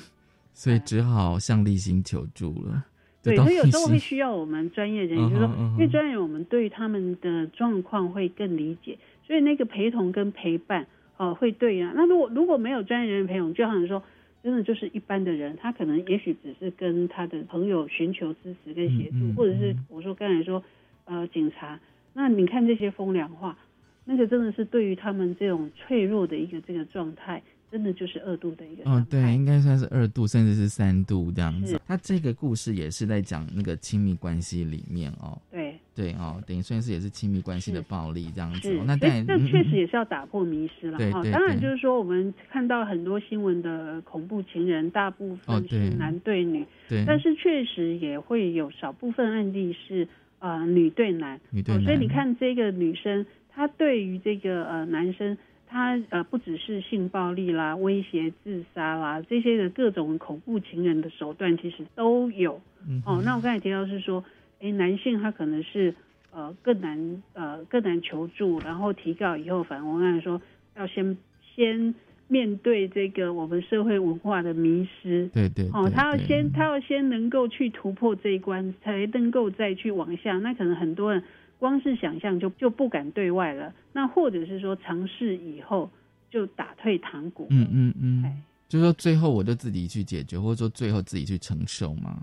所以只好向立新求助了。对，所以有时候会需要我们专业人员，就是说，因为专业人员我们对他们的状况会更理解，所以那个陪同跟陪伴，哦，会对啊。那如果如果没有专业人员陪同，就好像说。真的就是一般的人，他可能也许只是跟他的朋友寻求支持跟协助，或者是我说刚才说，呃，警察。那你看这些风凉话，那个真的是对于他们这种脆弱的一个这个状态，真的就是二度的一个。哦，对，应该算是二度，甚至是三度这样子。他这个故事也是在讲那个亲密关系里面哦。对。对哦，等于算是也是亲密关系的暴力这样子、哦。那所当然，以这确实也是要打破迷失了哈。对对当然就是说，我们看到很多新闻的恐怖情人，大部分是男对女，对但是确实也会有少部分案例是呃女对男。女对哦所以你看这个女生，她对于这个呃男生。她呃不只是性暴力啦、威胁自杀啦这些的各种恐怖情人的手段，其实都有。嗯哦，那我刚才提到是说，诶，男性他可能是呃更难呃更难求助，然后提告以后，反而我刚才说要先先面对这个我们社会文化的迷失。对对哦，对他要先他要先能够去突破这一关，才能够再去往下。那可能很多人光是想象就就不敢对外了，那或者是说尝试以后就打退堂鼓。嗯嗯嗯，就是说最后我就自己去解决，或者说最后自己去承受嘛。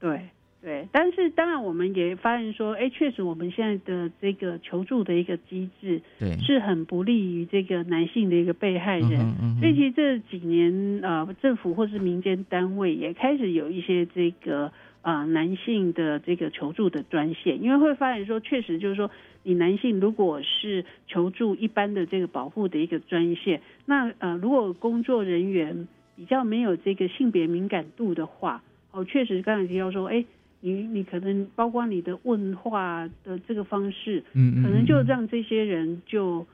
对对，但是当然我们也发现说，哎，确实我们现在的这个求助的一个机制，对是很不利于这个男性的一个被害人。嗯哼嗯哼所以其实这几年呃，政府或是民间单位也开始有一些这个呃男性的这个求助的专线，因为会发现说，确实就是说，你男性如果是求助一般的这个保护的一个专线，那呃，如果工作人员比较没有这个性别敏感度的话，哦，确实刚才提到说，哎，你你可能包括你的问话的这个方式，嗯嗯可能就嗯让这些人就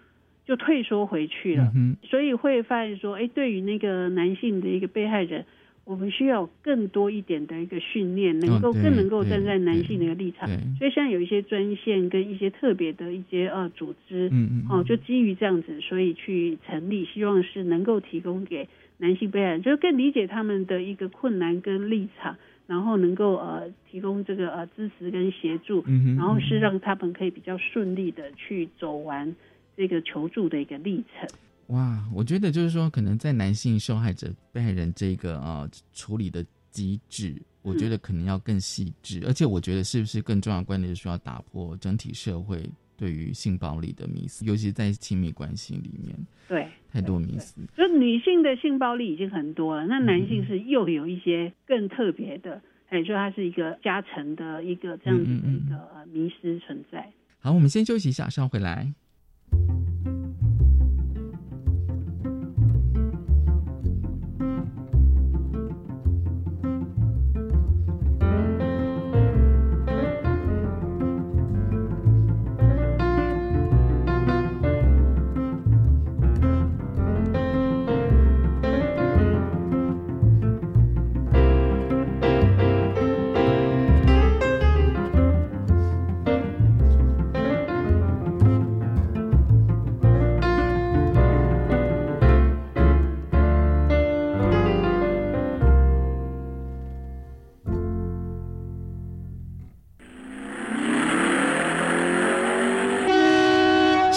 就退缩回去了。嗯所以会发现说，哎，对于那个男性的一个被害人，我们需要更多一点的一个训练，能够更能够站在男性的一个立场。对所以现在有一些专线跟一些特别的一些呃组织，嗯嗯哦，就基于这样子，所以去成立，希望是能够提供给男性被害人，就是更理解他们的一个困难跟立场。然后能够呃提供这个呃支持跟协助，嗯然后是让他们可以比较顺利的去走完这个求助的一个历程。哇，我觉得就是说，可能在男性受害者被害人这个呃处理的机制，我觉得可能要更细致，而且我觉得是不是更重要的观点就是要打破整体社会对于性暴力的迷思，尤其在亲密关系里面，对，太多迷思。就女性的性暴力已经很多了，那男嗯性是又有一些更特别的，哎，就它是一个加成的一个这样子的嗯一个呃迷失存在。好，我们先休息一下，稍后回来。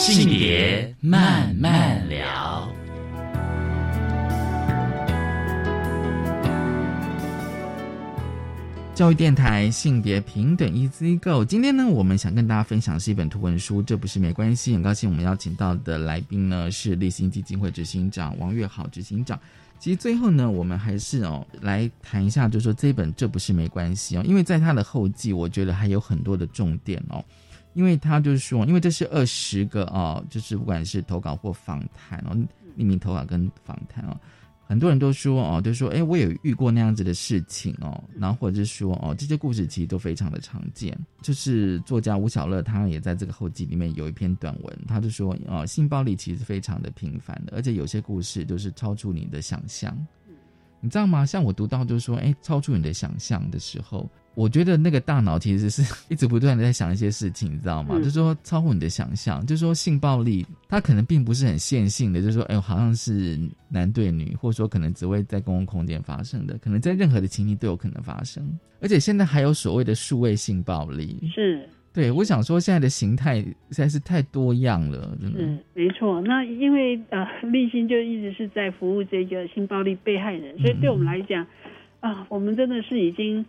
性别慢慢聊。教育电台性别平等 Easy Go。今天呢，我们想跟大家分享是一本图文书，这不是没关系。很高兴我们邀请到的来宾呢是立新基金会执行长王月好执行长。其实最后呢，我们还是哦来谈一下，就是说这本这不是没关系哦，因为在他的后记，我觉得还有很多的重点哦。因为他就是说，因为这是二十个哦，就是不管是投稿或访谈哦，匿名投稿跟访谈哦，很多人都说哦，就说哎，我有遇过那样子的事情哦，然后或者是说哦，这些故事其实都非常的常见。就是作家吴小乐，他也在这个后记里面有一篇短文，他就说哦，性暴力其实非常的频繁的，而且有些故事都是超出你的想象。你知道吗？像我读到就是说，哎，超出你的想象的时候，我觉得那个大脑其实是 一直不断的在想一些事情，你知道吗？嗯就是说超乎你的想象，就是说性暴力它可能并不是很线性的，就是说，哎，好像是男对女，或者说可能只会在公共空间发生的，可能在任何的情境都有可能发生。而且现在还有所谓的数位性暴力，是对我想说，现在的形态实在是太多样了，真的。是没错。那因为呃，立新就一直是在服务这个性暴力被害人，所以对我们来讲啊，我们真的是已经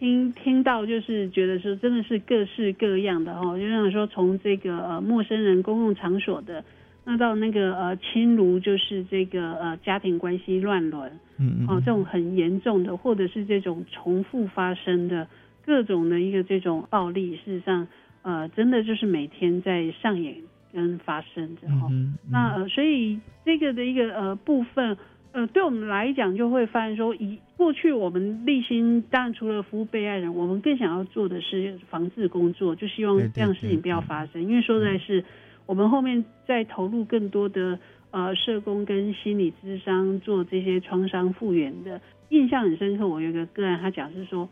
听听到，就是觉得说真的是各式各样的哦，就像说从这个呃陌生人公共场所的，那到那个呃亲如，就是这个呃家庭关系乱伦，嗯嗯哦，这种很严重的，或者是这种重复发生的各种的一个这种暴力，事实上，呃，真的就是每天在上演跟发生着哈。那呃，所以这个的一个呃部分，呃，对我们来讲就会发现说，以过去我们立心当然除了服务被害人，我们更想要做的是防治工作，就希望这样事情不要发生。因为说实在是，我们后面在投入更多的呃社工跟心理咨商做这些创伤复原的，印象很深刻。我有一个个案，他讲是说。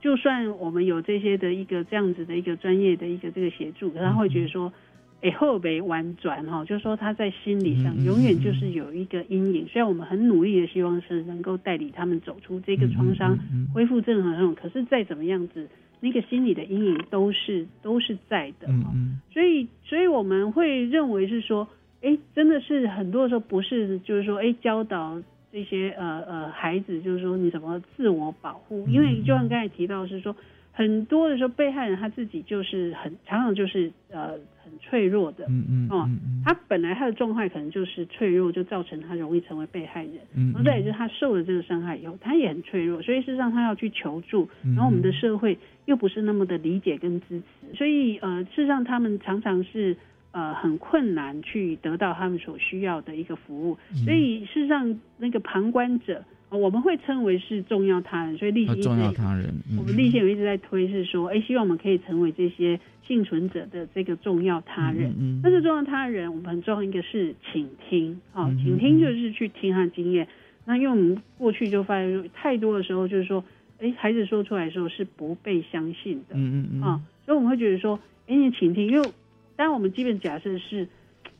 就算我们有这些的一个这样子的一个专业的一个这个协助，可他会觉得说，哎，后背婉转哈，就是说他在心理上永远就是有一个阴影。虽然我们很努力的希望是能够带领他们走出这个创伤，恢复正常，可是再怎么样子，那个心理的阴影都是都是在的哈。所以，所以我们会认为是说，哎，真的是很多时候不是就是说，哎，教导。这些呃呃孩子，就是说你怎么自我保护？因为就像刚才提到，是说很多的时候，被害人他自己就是很常常就是呃很脆弱的，嗯嗯哦，他本来他的状态可能就是脆弱，就造成他容易成为被害人。嗯，然后再就是他受了这个伤害以后，他也很脆弱，所以事实上他要去求助，然后我们的社会又不是那么的理解跟支持，所以呃事实上他们常常是。呃，很困难去得到他们所需要的一个服务，所以事实上，那个旁观者，我们会称为是重要他人。所以立信重要他人，我们立信有一直在推是说，哎，希望我们可以成为这些幸存者的这个重要他人。但是重要他人，我们很重要一个是倾听，好，倾听就是去听他的经验。那因为我们过去就发现太多的时候，就是说，哎，孩子说出来的时候是不被相信的，嗯嗯嗯，啊，所以我们会觉得说，哎，你倾听，因为。当然，我们基本假设是，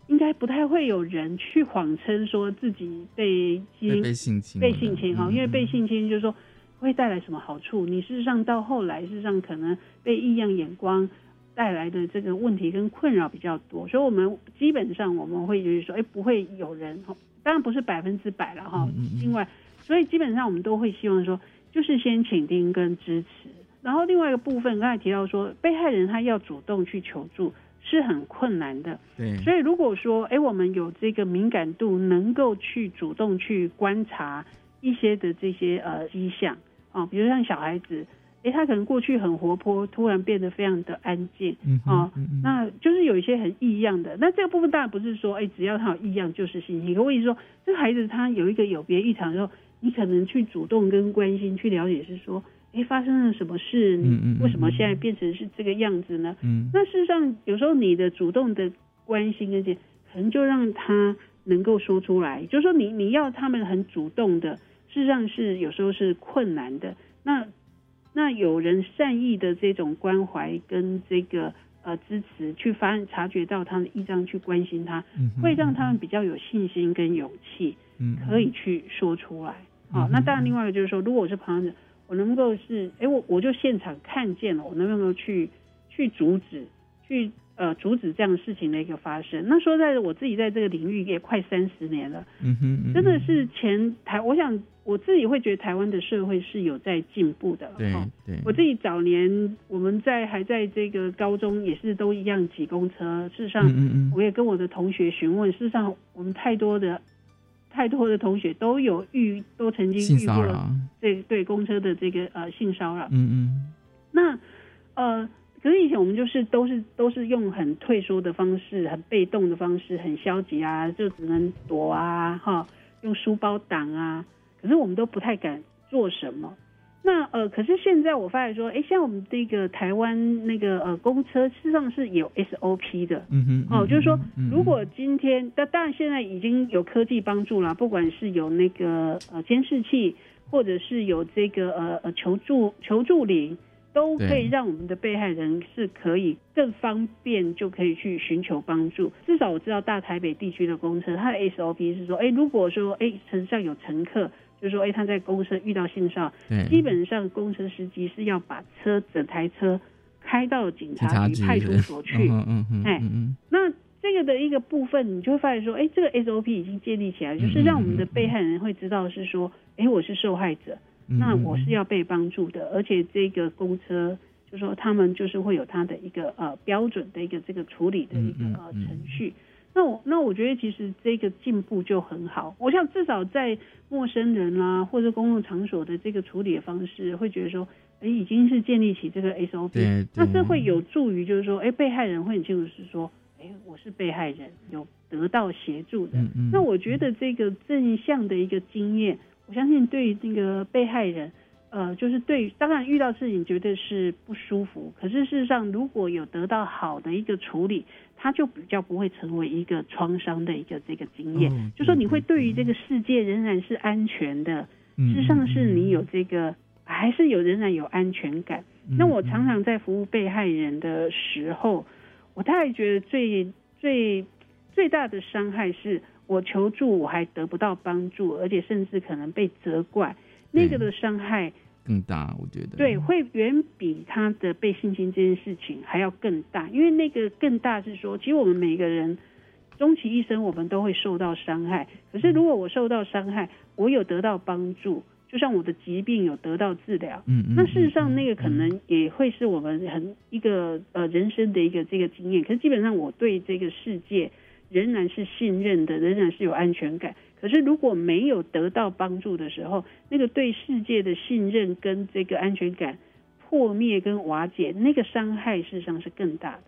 应该不太会有人去谎称说自己被被性侵被性侵哈，因为被性侵就是说会带来什么好处？你事实上到后来，事实上可能被异样眼光带来的这个问题跟困扰比较多，所以我们基本上我们会就是说，哎，不会有人哈，当然不是百分之百了哈。另外，所以基本上我们都会希望说，就是先倾听跟支持，然后另外一个部分刚才提到说，被害人他要主动去求助。是很困难的，对。所以如果说，哎，我们有这个敏感度，能够去主动去观察一些的这些呃迹象啊，比如像小孩子，哎，他可能过去很活泼，突然变得非常的安静啊，那就是有一些很异样的。那这个部分当然不是说，哎，只要他有异样就是信息。可我意思说，这个孩子他有一个有别异常的时候，你可能去主动跟关心，去了解是说。哎，发生了什么事？你为什么现在变成是这个样子呢？嗯，那事实上，有时候你的主动的关心跟这，可能就让他能够说出来。就是说，你你要他们很主动的，事实上是有时候是困难的。那那有人善意的这种关怀跟这个呃支持，去发察觉到他的异常，去关心他，会让他们比较有信心跟勇气，嗯，可以去说出来。好，那当然，另外一个就是说，如果我是旁人。我能够是，哎，我我就现场看见了，我能不能去去阻止，去呃阻止这样事情的一个发生？那说在我自己在这个领域也快三十年了，嗯哼，真的是前台，我想我自己会觉得台湾的社会是有在进步的，对对。我自己早年我们在还在这个高中也是都一样挤公车，事实上，我也跟我的同学询问，事实上我们太多的。太多的同学都有遇，都曾经遇过这对公车的这个呃性骚扰。嗯嗯。那呃，可是以前我们就是都是都是用很退缩的方式，很被动的方式，很消极啊，就只能躲啊，哈，用书包挡啊。可是我们都不太敢做什么。那呃，可是现在我发现说，哎，像我们这个台湾那个呃公车，事实上是有 SOP 的，嗯哼，哦，就是说，如果今天，但当然现在已经有科技帮助了，不管是有那个呃监视器，或者是有这个呃呃求助求助铃，都可以让我们的被害人是可以更方便就可以去寻求帮助。至少我知道大台北地区的公车，它的 SOP 是说，哎，如果说哎车上有乘客。就是说，哎，他在公车遇到性骚扰，基本上公车司机是要把车整台车开到警察局、派出所去。嗯嗯嗯哎，那这个的一个部分，你就会发现说，哎，这个 SOP 已经建立起来，就是让我们的被害人会知道是说，哎，我是受害者，那我是要被帮助的，而且这个公车，就说他们就是会有他的一个呃标准的一个这个处理的一个呃程序。那我那我觉得其实这个进步就很好。我想至少在陌生人啦或者公共场所的这个处理的方式，会觉得说，哎，已经是建立起这个 SOP，那这会有助于就是说，哎，被害人会很清楚是说，哎，我是被害人，有得到协助的。嗯嗯。那我觉得这个正向的一个经验，我相信对那个被害人，呃，就是对，当然遇到事情绝对是不舒服，可是事实上如果有得到好的一个处理，他就比较不会成为一个创伤的一个这个经验，哦就说你会对于这个世界仍然是安全的，嗯事实上是你有这个。还是有仍然有安全感。嗯那我常常在服务被害人的时候，我大概觉得最最最大的伤害是我求助我还得不到帮助，而且甚至可能被责怪，那个的伤害更大。我觉得对，会远比他的被性侵这件事情还要更大，因为那个更大是说，其实我们每个人终其一生，我们都会受到伤害。可是如果我受到伤害，我有得到帮助。就像我的疾病有得到治疗，嗯嗯，那事实上那个可能也会是我们很一个呃人生的一个这个经验。可是基本上我对这个世界仍然是信任的，仍然是有安全感。可是如果没有得到帮助的时候，那个对世界的信任跟这个安全感破灭跟瓦解，那个伤害事实上是更大的。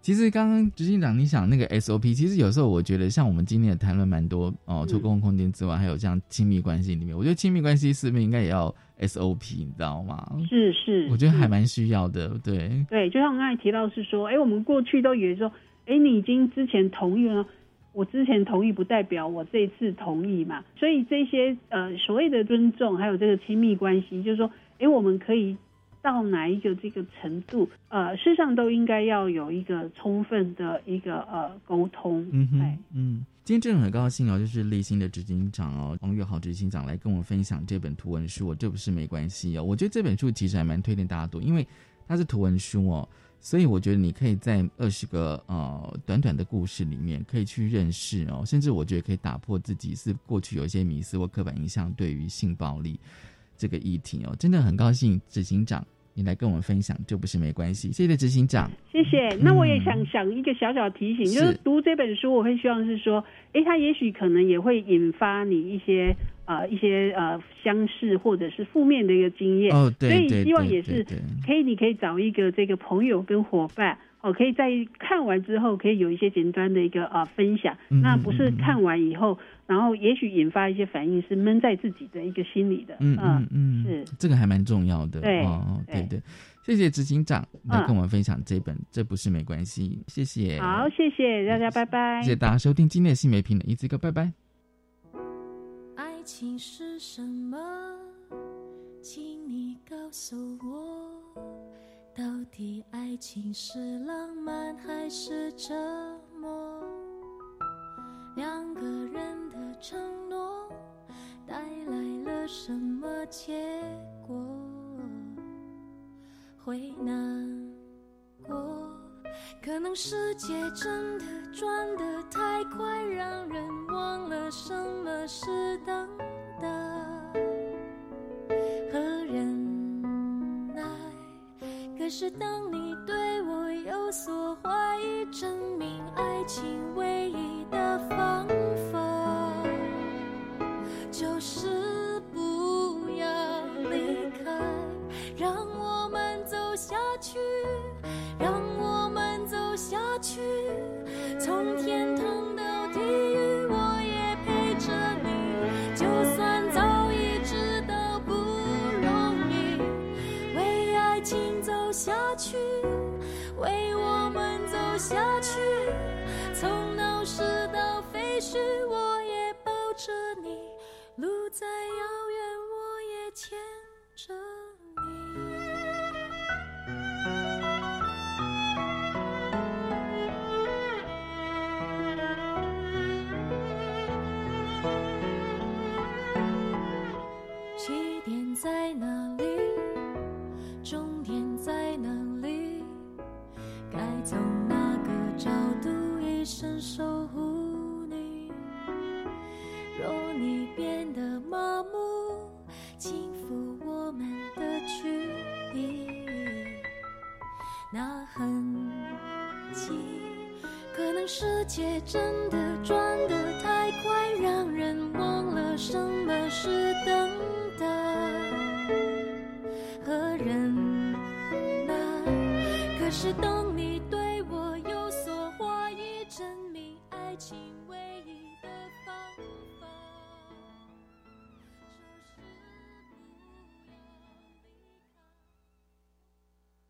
其实刚刚执行长你想那个 SOP，其实有时候我觉得像我们今天也谈论蛮多哦，除公共空间之外，还有像亲密关系里面，我觉得亲密关系是不是应该也要 SOP，你知道吗？是是，我觉得还蛮需要的，对对，就像我刚才提到是说，哎，我们过去都以为说，哎，你已经之前同意了，我之前同意不代表我这次同意嘛，所以这些呃所谓的尊重，还有这个亲密关系，就是说，哎，我们可以。到哪一个这个程度，呃，事实上都应该要有一个充分的一个呃沟通。嗯哼，嗯，今天真的很高兴哦，就是立新的执行长哦，王月豪执行长来跟我们分享这本图文书，这不是没关系哦。我觉得这本书其实还蛮推荐大家读，因为它是图文书哦，所以我觉得你可以在二十个呃短短的故事里面，可以去认识哦，甚至我觉得可以打破自己是过去有一些迷思或刻板印象对于性暴力这个议题哦。真的很高兴执行长。你来跟我们分享，这不是没关系。谢谢执行长，谢谢。那我也想想一个小小提醒，就是读这本书，我会希望是说，哎，它也许可能也会引发你一些呃一些呃相似或者是负面的一个经验。哦，对，所以希望也是可以，你可以找一个这个朋友跟伙伴。哦，可以在看完之后，可以有一些简单的一个啊分享。嗯、那不是看完以后，然后也许引发一些反应，是闷在自己的一个心里的。嗯嗯嗯，是这个还蛮重要的。对，哦，对对，谢谢执行长来跟我们分享这本《这不是没关系》，谢谢。好，谢谢大家，拜拜。谢谢大家收听今天的新媒体的一字歌，拜拜。爱情是什么？请你告诉我。到底爱情是浪漫还是折磨？两个人的承诺带来了什么结果？会难过，可能世界真的转得太快，让人忘了什么是等待和忍耐。可是当你对我有所怀疑，证明爱情世界真的转得太快让人忘了什么是等待。和忍耐可是当你对我有所怀疑证明爱情唯一的方法。